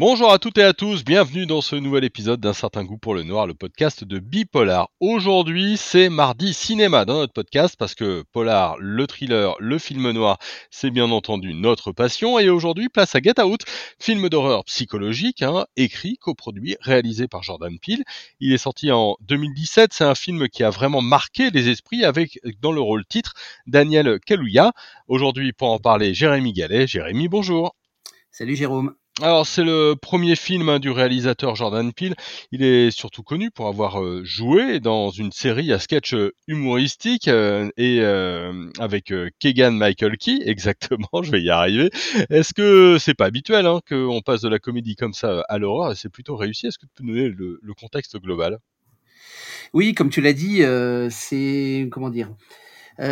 Bonjour à toutes et à tous, bienvenue dans ce nouvel épisode d'un certain goût pour le noir, le podcast de Bipolar. Aujourd'hui, c'est mardi cinéma dans notre podcast parce que Polar, le thriller, le film noir, c'est bien entendu notre passion. Et aujourd'hui, place à Get Out, film d'horreur psychologique, hein, écrit, coproduit, réalisé par Jordan Peele. Il est sorti en 2017, c'est un film qui a vraiment marqué les esprits avec dans le rôle titre Daniel Kaluuya. Aujourd'hui, pour en parler, Jérémy Gallet. Jérémy, bonjour. Salut Jérôme. Alors c'est le premier film hein, du réalisateur Jordan Peele. Il est surtout connu pour avoir euh, joué dans une série à sketch euh, humoristique euh, et avec Kegan Michael Key, exactement, je vais y arriver. Est-ce que c'est pas habituel hein, qu'on passe de la comédie comme ça à l'horreur et c'est plutôt réussi? Est-ce que tu peux nous donner le, contexte global? Oui, comme tu l'as dit, c'est comment dire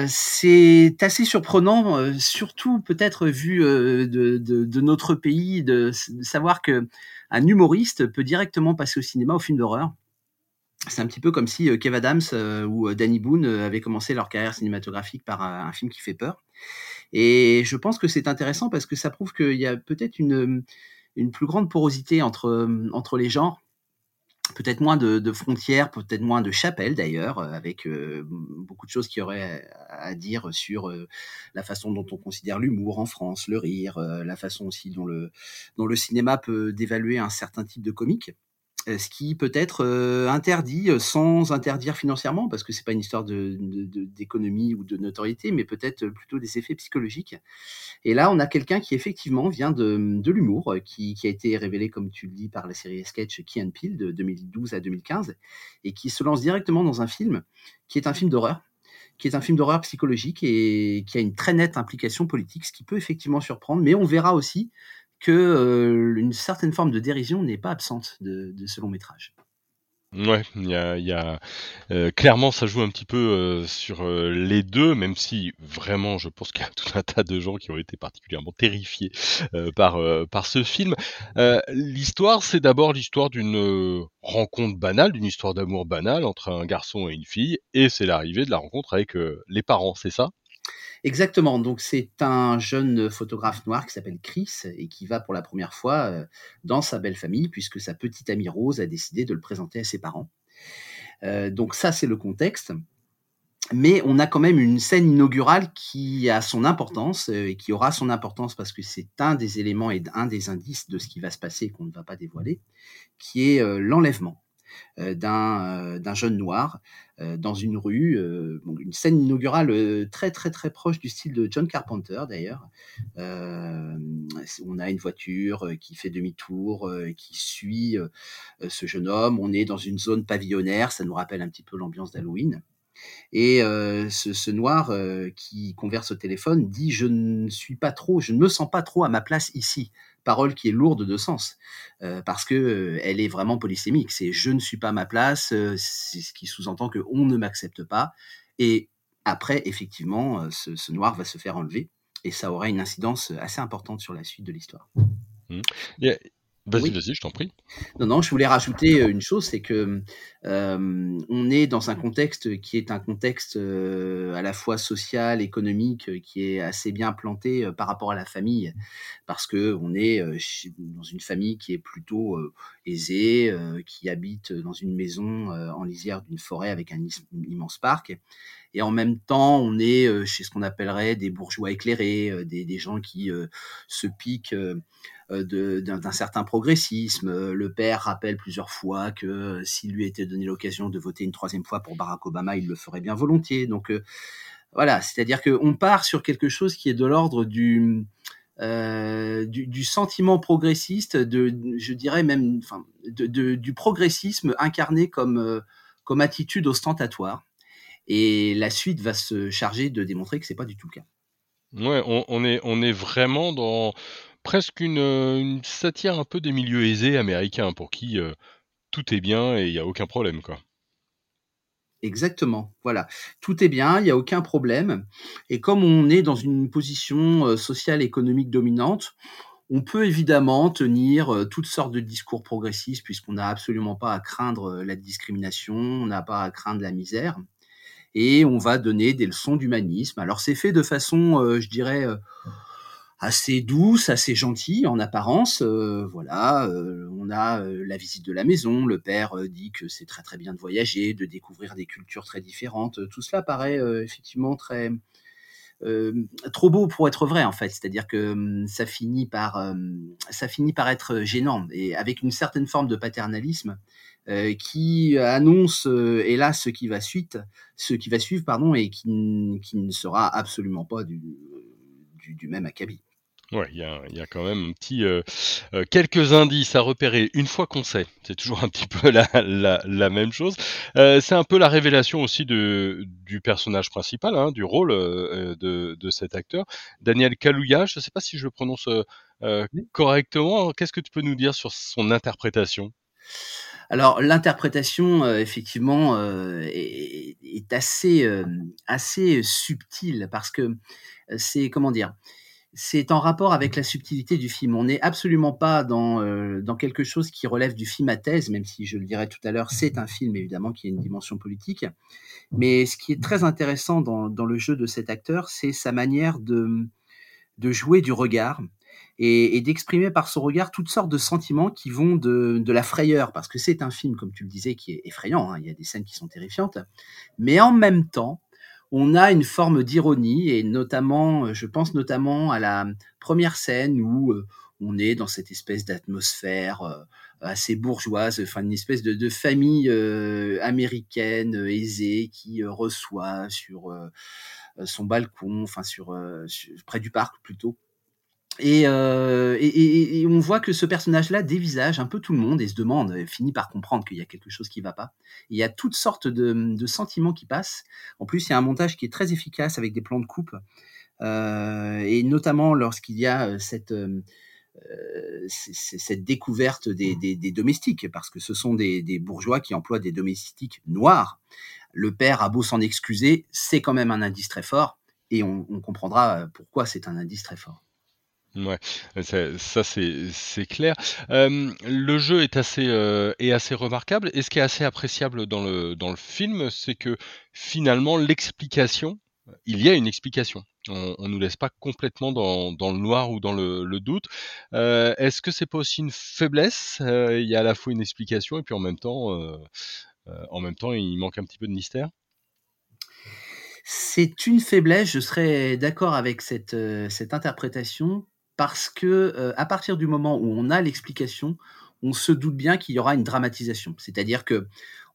c'est assez surprenant, euh, surtout peut-être vu euh, de, notre pays, de, savoir que un humoriste peut directement passer au cinéma, au film d'horreur. C'est un petit peu comme si Kev Adams ou Danny Boone avaient commencé leur carrière cinématographique par un, film qui fait peur. Et je pense que c'est intéressant parce que ça prouve qu'il y a peut-être une, une plus grande porosité entre, entre les genres peut-être moins de, frontières, peut-être moins de chapelles d'ailleurs, euh, avec euh, beaucoup de choses qui auraient à dire sur euh, la façon dont on considère l'humour en France, le rire, la façon aussi dont le, dont le cinéma peut dévaluer un certain type de comique. Euh, ce qui peut être euh, interdit euh, sans interdire financièrement, parce que c'est pas une histoire d'économie ou de notoriété, mais peut-être plutôt des effets psychologiques. Et là, on a quelqu'un qui effectivement vient de, l'humour, qui, qui, a été révélé, comme tu le dis, par la série sketch Key and Peele de 2012 à 2015, et qui se lance directement dans un film qui est un film d'horreur, qui est un film d'horreur psychologique et qui a une très nette implication politique, ce qui peut effectivement surprendre, mais on verra aussi que une certaine forme de dérision n'est pas absente de, ce long métrage. Ouais, il y a, clairement ça joue un petit peu sur les deux, même si vraiment je pense qu'il y a tout un tas de gens qui ont été particulièrement terrifiés par par ce film. l'histoire, c'est d'abord l'histoire d'une rencontre banale, d'une histoire d'amour banale entre un garçon et une fille, et c'est l'arrivée de la rencontre avec les parents, c'est ça? Exactement. Donc c'est un jeune photographe noir qui s'appelle Chris et qui va pour la première fois euh, dans sa belle famille puisque sa petite amie Rose a décidé de le présenter à ses parents. Euh, donc ça c'est le contexte. Mais on a quand même une scène inaugurale qui a son importance euh, et qui aura son importance parce que c'est un des éléments et un des indices de ce qui va se passer qu'on ne va pas dévoiler, qui est l'enlèvement. Euh, euh, d'un jeune noir euh, dans une rue, une scène inaugurale très très très proche du style de John Carpenter d'ailleurs. on a une voiture qui fait demi-tour, qui suit ce jeune homme. On est dans une zone pavillonnaire, ça nous rappelle un petit peu l'ambiance d'Halloween. Et ce, ce, noir qui converse au téléphone dit je ne suis pas trop, je ne me sens pas trop à ma place ici parole qui est lourde de sens euh, parce que euh, elle est vraiment polysémique. C'est je ne suis pas ma place, euh, c'est ce qui sous-entend que on ne m'accepte pas. Et après, effectivement, ce, noir va se faire enlever et ça aura une incidence assez importante sur la suite de l'histoire. Mmh. Vas-y, vas-y, je t'en prie. Non, non, je voulais rajouter une chose, c'est que euh, on est dans un contexte qui est un contexte euh, à la fois social, économique, qui est assez bien planté euh, par rapport à la famille, parce que on est dans une famille qui est plutôt aisée, qui habite dans une maison en lisière d'une forêt avec un immense parc, et en même temps, on est chez ce qu'on appellerait des bourgeois éclairés, des, des, gens qui se piquent euh, d'un certain progressisme. Euh, le père rappelle plusieurs fois que euh, s'il lui était l'occasion de voter une troisième fois pour Barack Obama, il le ferait bien volontiers. Donc voilà, c'est-à-dire qu'on part sur quelque chose qui est de l'ordre du, du, sentiment progressiste, de, je dirais même, enfin, du progressisme incarné comme, comme attitude ostentatoire. Et la suite va se charger de démontrer que c'est pas du tout le cas. Ouais, on, est, on est vraiment dans, presque euh, une, satire un peu des milieux aisés américains pour qui euh, tout est bien et il n'y a aucun problème, quoi. Exactement, voilà. Tout est bien, il n'y a aucun problème. Et comme on est dans une position euh, sociale économique dominante, on peut évidemment tenir toutes sortes de discours progressistes puisqu'on n'a absolument pas à craindre la discrimination, on n'a pas à craindre la misère. Et on va donner des leçons d'humanisme. Alors c'est fait de façon, je dirais, assez douce, assez gentille en apparence. Euh, voilà, euh, on a euh, la visite de la maison. Le père dit que c'est très très bien de voyager, de découvrir des cultures très différentes. Tout cela paraît effectivement très trop beau pour être vrai en fait. C'est-à-dire que hum, ça finit par ça finit par être gênant et avec une certaine forme de paternalisme. qui annonce hélas ce qui va ce qui va suivre pardon et qui, qui ne sera absolument pas du, du même acabit. Ouais, il y a, y a, quand même un petit, euh, euh, quelques indices à repérer une fois qu'on sait. C'est toujours un petit peu la, la, la même chose. Euh, c'est un peu la révélation aussi de, du personnage principal, hein, du rôle euh, de, de, cet acteur, Daniel Kaluuya. Je ne sais pas si je le prononce correctement. Qu'est-ce que tu peux nous dire sur son interprétation? Alors l'interprétation, effectivement, est, est, assez, assez subtile parce que c'est comment dire c'est en rapport avec la subtilité du film. On n'est absolument pas dans, euh, dans quelque chose qui relève du film à thèse, même si je le dirais tout à l'heure, c'est un film évidemment qui a une dimension politique. Mais ce qui est très intéressant dans, dans le jeu de cet acteur, c'est sa manière de, de jouer du regard et, d'exprimer par son regard toutes sortes de sentiments qui vont de, de la frayeur, parce que c'est un film, comme tu le disais, qui est effrayant, hein, il y a des scènes qui sont terrifiantes, mais en même temps, on a une forme d'ironie et notamment, euh, je pense notamment à la première scène où euh, on est dans cette espèce d'atmosphère euh, assez bourgeoise, enfin une espèce de, famille américaine aisée qui reçoit sur son balcon, enfin sur près du parc plutôt, euh, et, et, et, on voit que ce personnage-là dévisage un peu tout le monde et se demande, finit par comprendre qu'il y a quelque chose qui va pas. il y a toutes sortes de, de, sentiments qui passent. En plus, il y a un montage qui est très efficace avec des plans de coupe, euh, et notamment lorsqu'il y a euh, cette euh, cette découverte des, des, des, domestiques, parce que ce sont des, des, bourgeois qui emploient des domestiques noirs. Le père a beau s'en excuser, c'est quand même un indice très fort, et on, on comprendra pourquoi c'est un indice très fort. Ouais, ça, ça c'est clair. Euh, le jeu est assez euh, est assez remarquable. Et ce qui est assez appréciable dans le dans le film, c'est que finalement l'explication, il y a une explication. On, on nous laisse pas complètement dans, dans le noir ou dans le, doute. Euh, Est-ce que c'est pas aussi une faiblesse? Euh, Il y a à la fois une explication et puis en même temps, euh, euh, en même temps, il manque un petit peu de mystère? C'est une faiblesse. Je serais d'accord avec cette cette interprétation parce que euh, à partir du moment où on a l'explication, on se doute bien qu'il y aura une dramatisation. C'est-à-dire que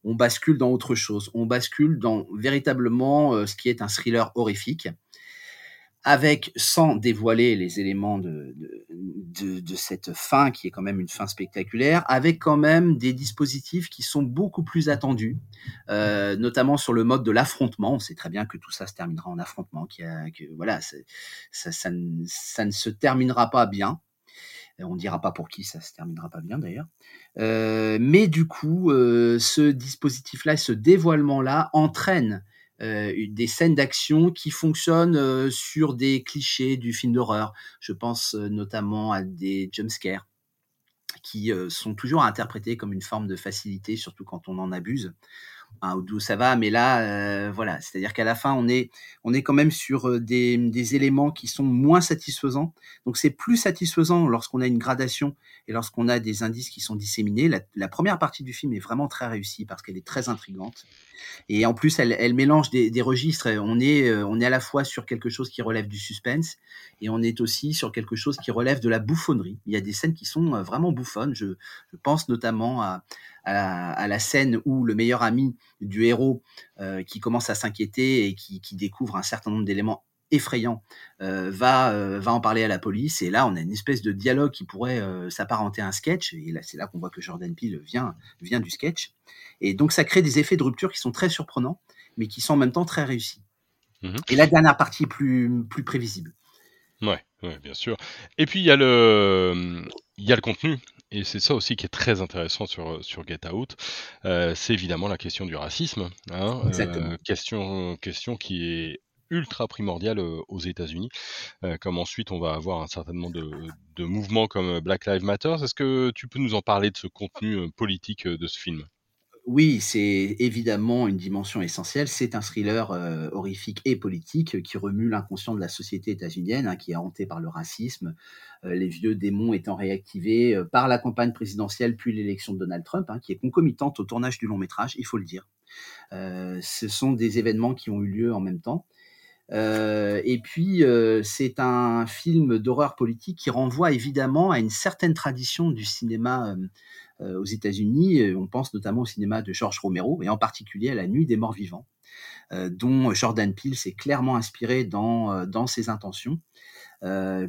on bascule dans autre chose, on bascule dans véritablement euh, ce qui est un thriller horrifique avec, sans dévoiler les éléments de, de, de, cette fin, qui est quand même une fin spectaculaire, avec quand même des dispositifs qui sont beaucoup plus attendus, euh, notamment sur le mode de l'affrontement. On sait très bien que tout ça se terminera en affrontement, qui a, que voilà, ça, ça, ça, ne, ça, ne se terminera pas bien. On ne dira pas pour qui ça se terminera pas bien d'ailleurs. Euh, mais du coup, euh, ce dispositif-là, ce dévoilement-là entraîne euh, des scènes d'action qui fonctionnent euh, sur des clichés du film d'horreur. Je pense euh, notamment à des jumpscares qui sont toujours interprétés comme une forme de facilité, surtout quand on en abuse hein, d'où ça va, mais là, voilà, c'est-à-dire qu'à la fin, on est, quand même sur des, éléments qui sont moins satisfaisants. Donc c'est plus satisfaisant lorsqu'on a une gradation et lorsqu'on a des indices qui sont disséminés. La, première partie du film est vraiment très réussie parce qu'elle est très intrigante. Et en plus, elle, mélange des, registres. On est, euh, on est à la fois sur quelque chose qui relève du suspense et on est aussi sur quelque chose qui relève de la bouffonnerie. Il y a des scènes qui sont vraiment bouffonnes. Je, pense notamment à, la, scène où le meilleur ami du héros euh, qui commence à s'inquiéter et qui, découvre un certain nombre d'éléments effrayants euh, va euh, va en parler à la police et là on a une espèce de dialogue qui pourrait euh, s'apparenter à un sketch et là c'est là qu'on voit que Jordan Peele vient vient du sketch et donc ça crée des effets de rupture qui sont très surprenants mais qui sont en même temps très réussis mmh. et la dernière partie est plus plus prévisible Ouais, ouais, bien sûr. Et puis il y a le, y a le contenu. Et c'est ça aussi qui est très intéressant sur, sur Get Out. Euh, c'est évidemment la question du racisme. Hein, euh, question, question qui est ultra primordiale euh, aux États-Unis. Euh, comme ensuite on va avoir un certain nombre de, mouvements comme Black Lives Matter. Est-ce que tu peux nous en parler de ce contenu euh, politique de ce film? Oui, c'est évidemment une dimension essentielle. C'est un thriller euh, horrifique et politique qui remue l'inconscient de la société états-unienne, hein, qui est hantée par le racisme, euh, les vieux démons étant réactivés euh, par la campagne présidentielle puis l'élection de Donald Trump, hein, qui est concomitante au tournage du long métrage, il faut le dire. ce sont des événements qui ont eu lieu en même temps. Et puis, c'est un film d'horreur politique qui renvoie évidemment à une certaine tradition du cinéma euh, aux États-Unis. On pense notamment au cinéma de George Romero et en particulier à La Nuit des Morts Vivants, euh, dont Jordan Peele s'est clairement inspiré dans, euh, dans ses intentions.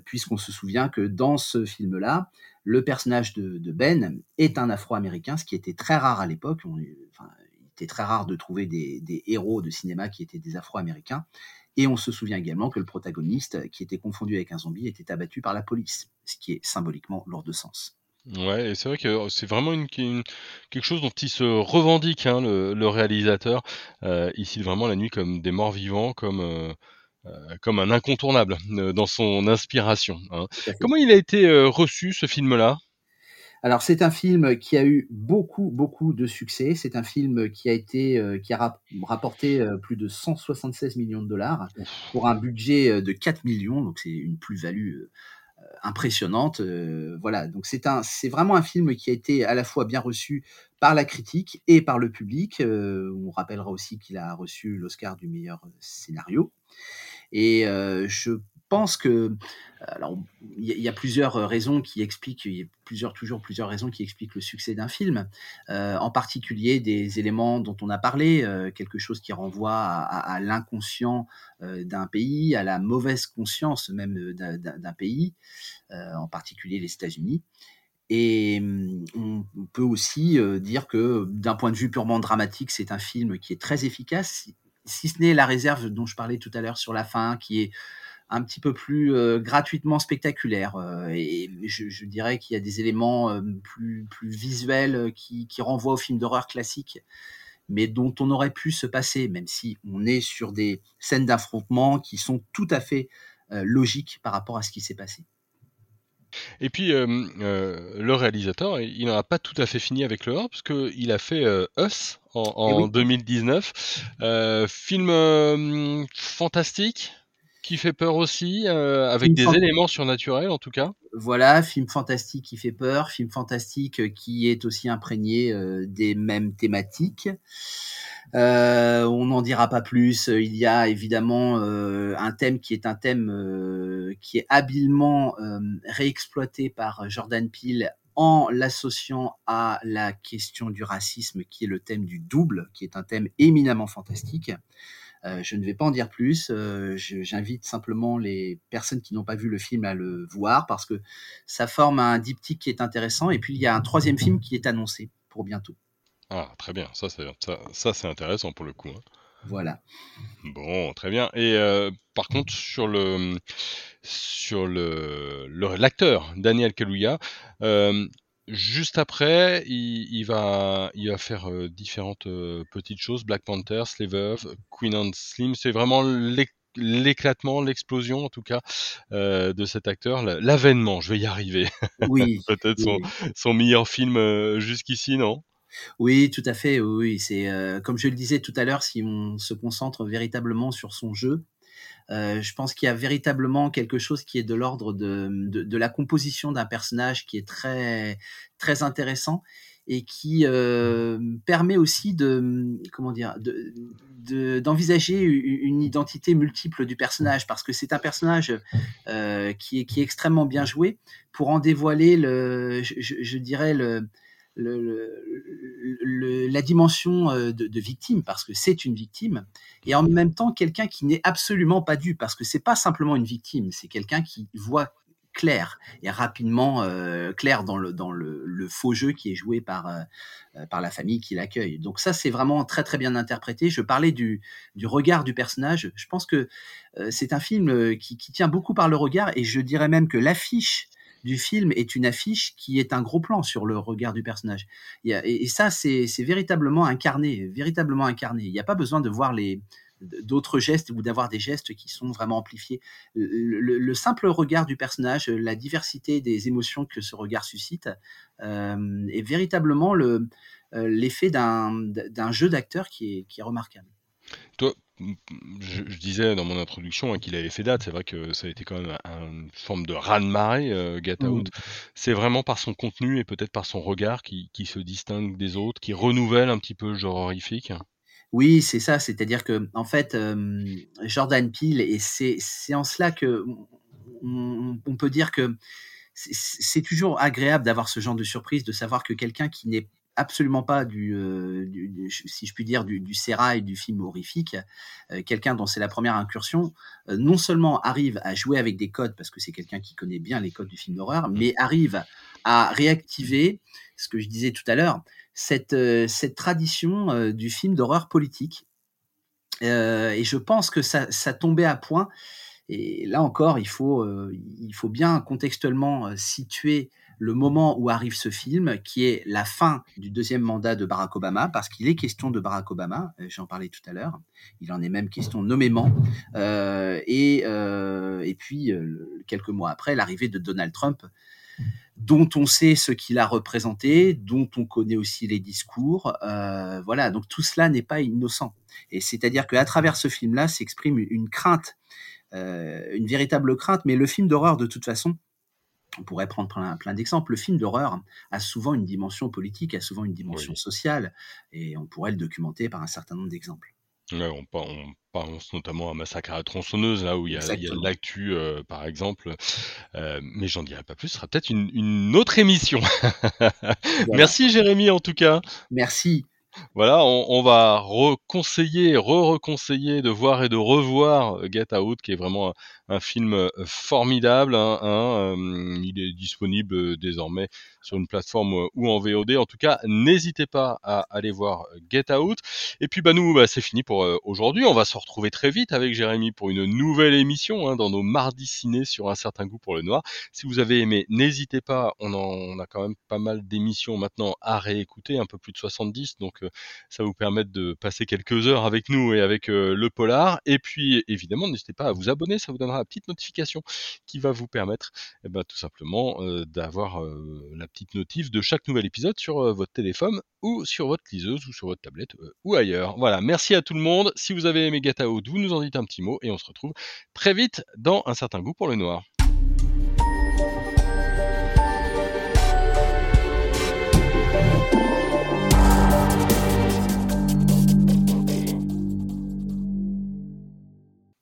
puisqu'on se souvient que dans ce film-là, le personnage de, Ben est un Afro-Américain, ce qui était très rare à l'époque. Enfin, il était très rare de trouver des héros de cinéma qui étaient des Afro-Américains. Et on se souvient également que le protagoniste, qui était confondu avec un zombie, était abattu par la police, ce qui est symboliquement lourd de sens. Ouais et c'est vrai que, oh, c'est vraiment une quelque chose dont il se revendique, hein, le réalisateur. Euh, il cite vraiment La Nuit comme des morts vivants, comme, euh, euh, comme un incontournable, dans son inspiration, hein. Comment il a été, reçu ce film-là? Alors c'est un film qui a eu beaucoup, beaucoup de succès. C'est un film qui a été, qui a rapporté, plus de 176 millions de dollars pour un budget, de 4 millions donc c'est une plus-value, impressionnante. Euh, voilà, donc c'est un, c'est vraiment un film qui a été à la fois bien reçu par la critique et par le public. Euh, on rappellera aussi qu'il a reçu l'Oscar du meilleur scénario. Et euh, je pense que, alors, il y, a plusieurs raisons qui expliquent, plusieurs, toujours plusieurs raisons qui expliquent le succès d'un film. Euh, en particulier des éléments dont on a parlé, euh, quelque chose qui renvoie à, l'inconscient euh, d'un pays, à la mauvaise conscience même d'un pays, en particulier les États-Unis. Et hum, on peut aussi dire que d'un point de vue purement dramatique, c'est un film qui est très efficace, si ce n'est la réserve dont je parlais tout à l'heure sur la fin, qui est un petit peu plus euh, gratuitement spectaculaire. Euh, et je, dirais qu'il y a des éléments euh, plus, plus visuels qui, qui renvoient au film d'horreur classique, mais dont on aurait pu se passer, même si on est sur des scènes d'affrontement qui sont tout à fait logiques par rapport à ce qui s'est passé. Et puis, le réalisateur, il n'en a pas tout à fait fini avec le horreur, parce qu'il a fait Us en, 2019. Eh film fantastique qui fait peur aussi, euh, avec des éléments surnaturels en tout cas. Voilà, film fantastique qui fait peur, film fantastique euh, qui est aussi imprégné euh, des mêmes thématiques. on n'en dira pas plus. Il y a évidemment un thème qui est un thème qui est habilement réexploité par Jordan Peele en l'associant à la question du racisme, qui est le thème du double, qui est un thème éminemment fantastique. Je ne vais pas en dire plus. Euh, j'invite simplement les personnes qui n'ont pas vu le film à le voir parce que ça forme un diptyque qui est intéressant. Et puis il y a un troisième film qui est annoncé pour bientôt. Ah, très bien. Ça, c'est ça, c'est intéressant pour le coup. Hein. Voilà. Bon, très bien. Et euh, par contre, sur le sur le l'acteur Daniel Kaluuya, Juste après, il, va, il va faire euh, différentes euh, petites choses. Black Panther, Slave Queen and Slim. C'est vraiment l'éclatement, l'explosion en tout cas euh, de cet acteur, l'avènement. Je vais y arriver. Oui. Peut-être son, son, meilleur film jusqu'ici, non? Oui, tout à fait. Oui, c'est comme je le disais tout à l'heure, si on se concentre véritablement sur son jeu, euh, je pense qu'il y a véritablement quelque chose qui est de l'ordre de, la composition d'un personnage qui est très, très intéressant et qui euh, permet aussi de comment dire d'envisager une identité multiple du personnage parce que c'est un personnage euh, qui est qui est extrêmement bien joué. Pour en dévoiler le je dirais le la dimension euh, de, victime parce que c'est une victime et en même temps quelqu'un qui n'est absolument pas dû parce que c'est pas simplement une victime, c'est quelqu'un qui voit clair et rapidement euh, clair dans le dans le, faux jeu qui est joué par euh, par la famille qui l'accueille. Donc ça c'est vraiment très très bien interprété. Je parlais du du regard du personnage. Je pense que c'est un film qui, qui tient beaucoup par le regard et je dirais même que l'affiche du film est une affiche qui est un gros plan sur le regard du personnage. Et, ça, c'est véritablement incarné, véritablement incarné. Il n'y a pas besoin de voir d'autres gestes ou d'avoir des gestes qui sont vraiment amplifiés. Le, simple regard du personnage, la diversité des émotions que ce regard suscite, euh, est véritablement le, l'effet d'un jeu d'acteur qui est remarquable. Toi, je, disais dans mon introduction hein, qu'il avait fait date. C'est vrai que ça a été quand même une forme de raz-de-marée, euh, Get mmh. Out. C'est vraiment par son contenu et peut-être par son regard qui, se distingue des autres, qui renouvelle un petit peu le genre horrifique. Oui, c'est ça. C'est-à-dire que, en fait, Jordan Peele, et c'est en cela que on peut dire que c'est toujours agréable d'avoir ce genre de surprise, de savoir que quelqu'un qui n'est absolument pas du, euh, si je puis dire, du, du sérail du film horrifique. Euh, quelqu'un dont c'est la première incursion, euh, non seulement arrive à jouer avec des codes, parce que c'est quelqu'un qui connaît bien les codes du film d'horreur, mmh. mais arrive à réactiver, ce que je disais tout à l'heure, cette, cette tradition du film d'horreur politique. et je pense que ça, ça tombait à point. Et là encore, il faut, il faut bien contextuellement situer le moment où arrive ce film, qui est la fin du deuxième mandat de Barack Obama, parce qu'il est question de Barack Obama, euh, j'en parlais tout à l'heure, il en est même question nommément, euh, et, euh, et puis quelques mois après, l'arrivée de Donald Trump, dont on sait ce qu'il a représenté, dont on connaît aussi les discours. voilà, donc tout cela n'est pas innocent. Et c'est-à-dire qu'à travers ce film-là s'exprime une crainte, une véritable crainte, mais le film d'horreur, de toute façon, on pourrait prendre plein, d'exemples. Le film d'horreur a souvent une dimension politique, a souvent une dimension sociale, et on pourrait le documenter par un certain nombre d'exemples. on, pense notamment à Massacre à la tronçonneuse, là où il y a, l'actu, euh, par exemple. Euh, mais j'en dirai pas plus, ce sera peut-être une, autre émission. Merci Jérémy, en tout cas. Merci. Voilà, on, va reconseiller, re-reconseiller de voir et de revoir Get Out, qui est vraiment un film euh, formidable. Hein, hein, euh, il est disponible euh, désormais sur une plateforme ou en VOD. En tout cas, n'hésitez pas à aller voir Get Out. Et puis, bah nous, bah, c'est fini pour aujourd'hui. On va se retrouver très vite avec Jérémy pour une nouvelle émission hein, dans nos mardis ciné sur un certain goût pour le noir. Si vous avez aimé, n'hésitez pas. On, en, a quand même pas mal d'émissions maintenant à réécouter, un peu plus de 70. Donc, ça vous permet de passer quelques heures avec nous et avec le polar. Et puis, évidemment, n'hésitez pas à vous abonner. Ça vous donnera la petite notification qui va vous permettre eh ben, tout simplement euh, d'avoir euh, la petite notif de chaque nouvel épisode sur euh, votre téléphone ou sur votre liseuse ou sur votre tablette ou ailleurs. Voilà, merci à tout le monde. Si vous avez aimé Gata vous nous en dites un petit mot et on se retrouve très vite dans un certain goût pour le noir.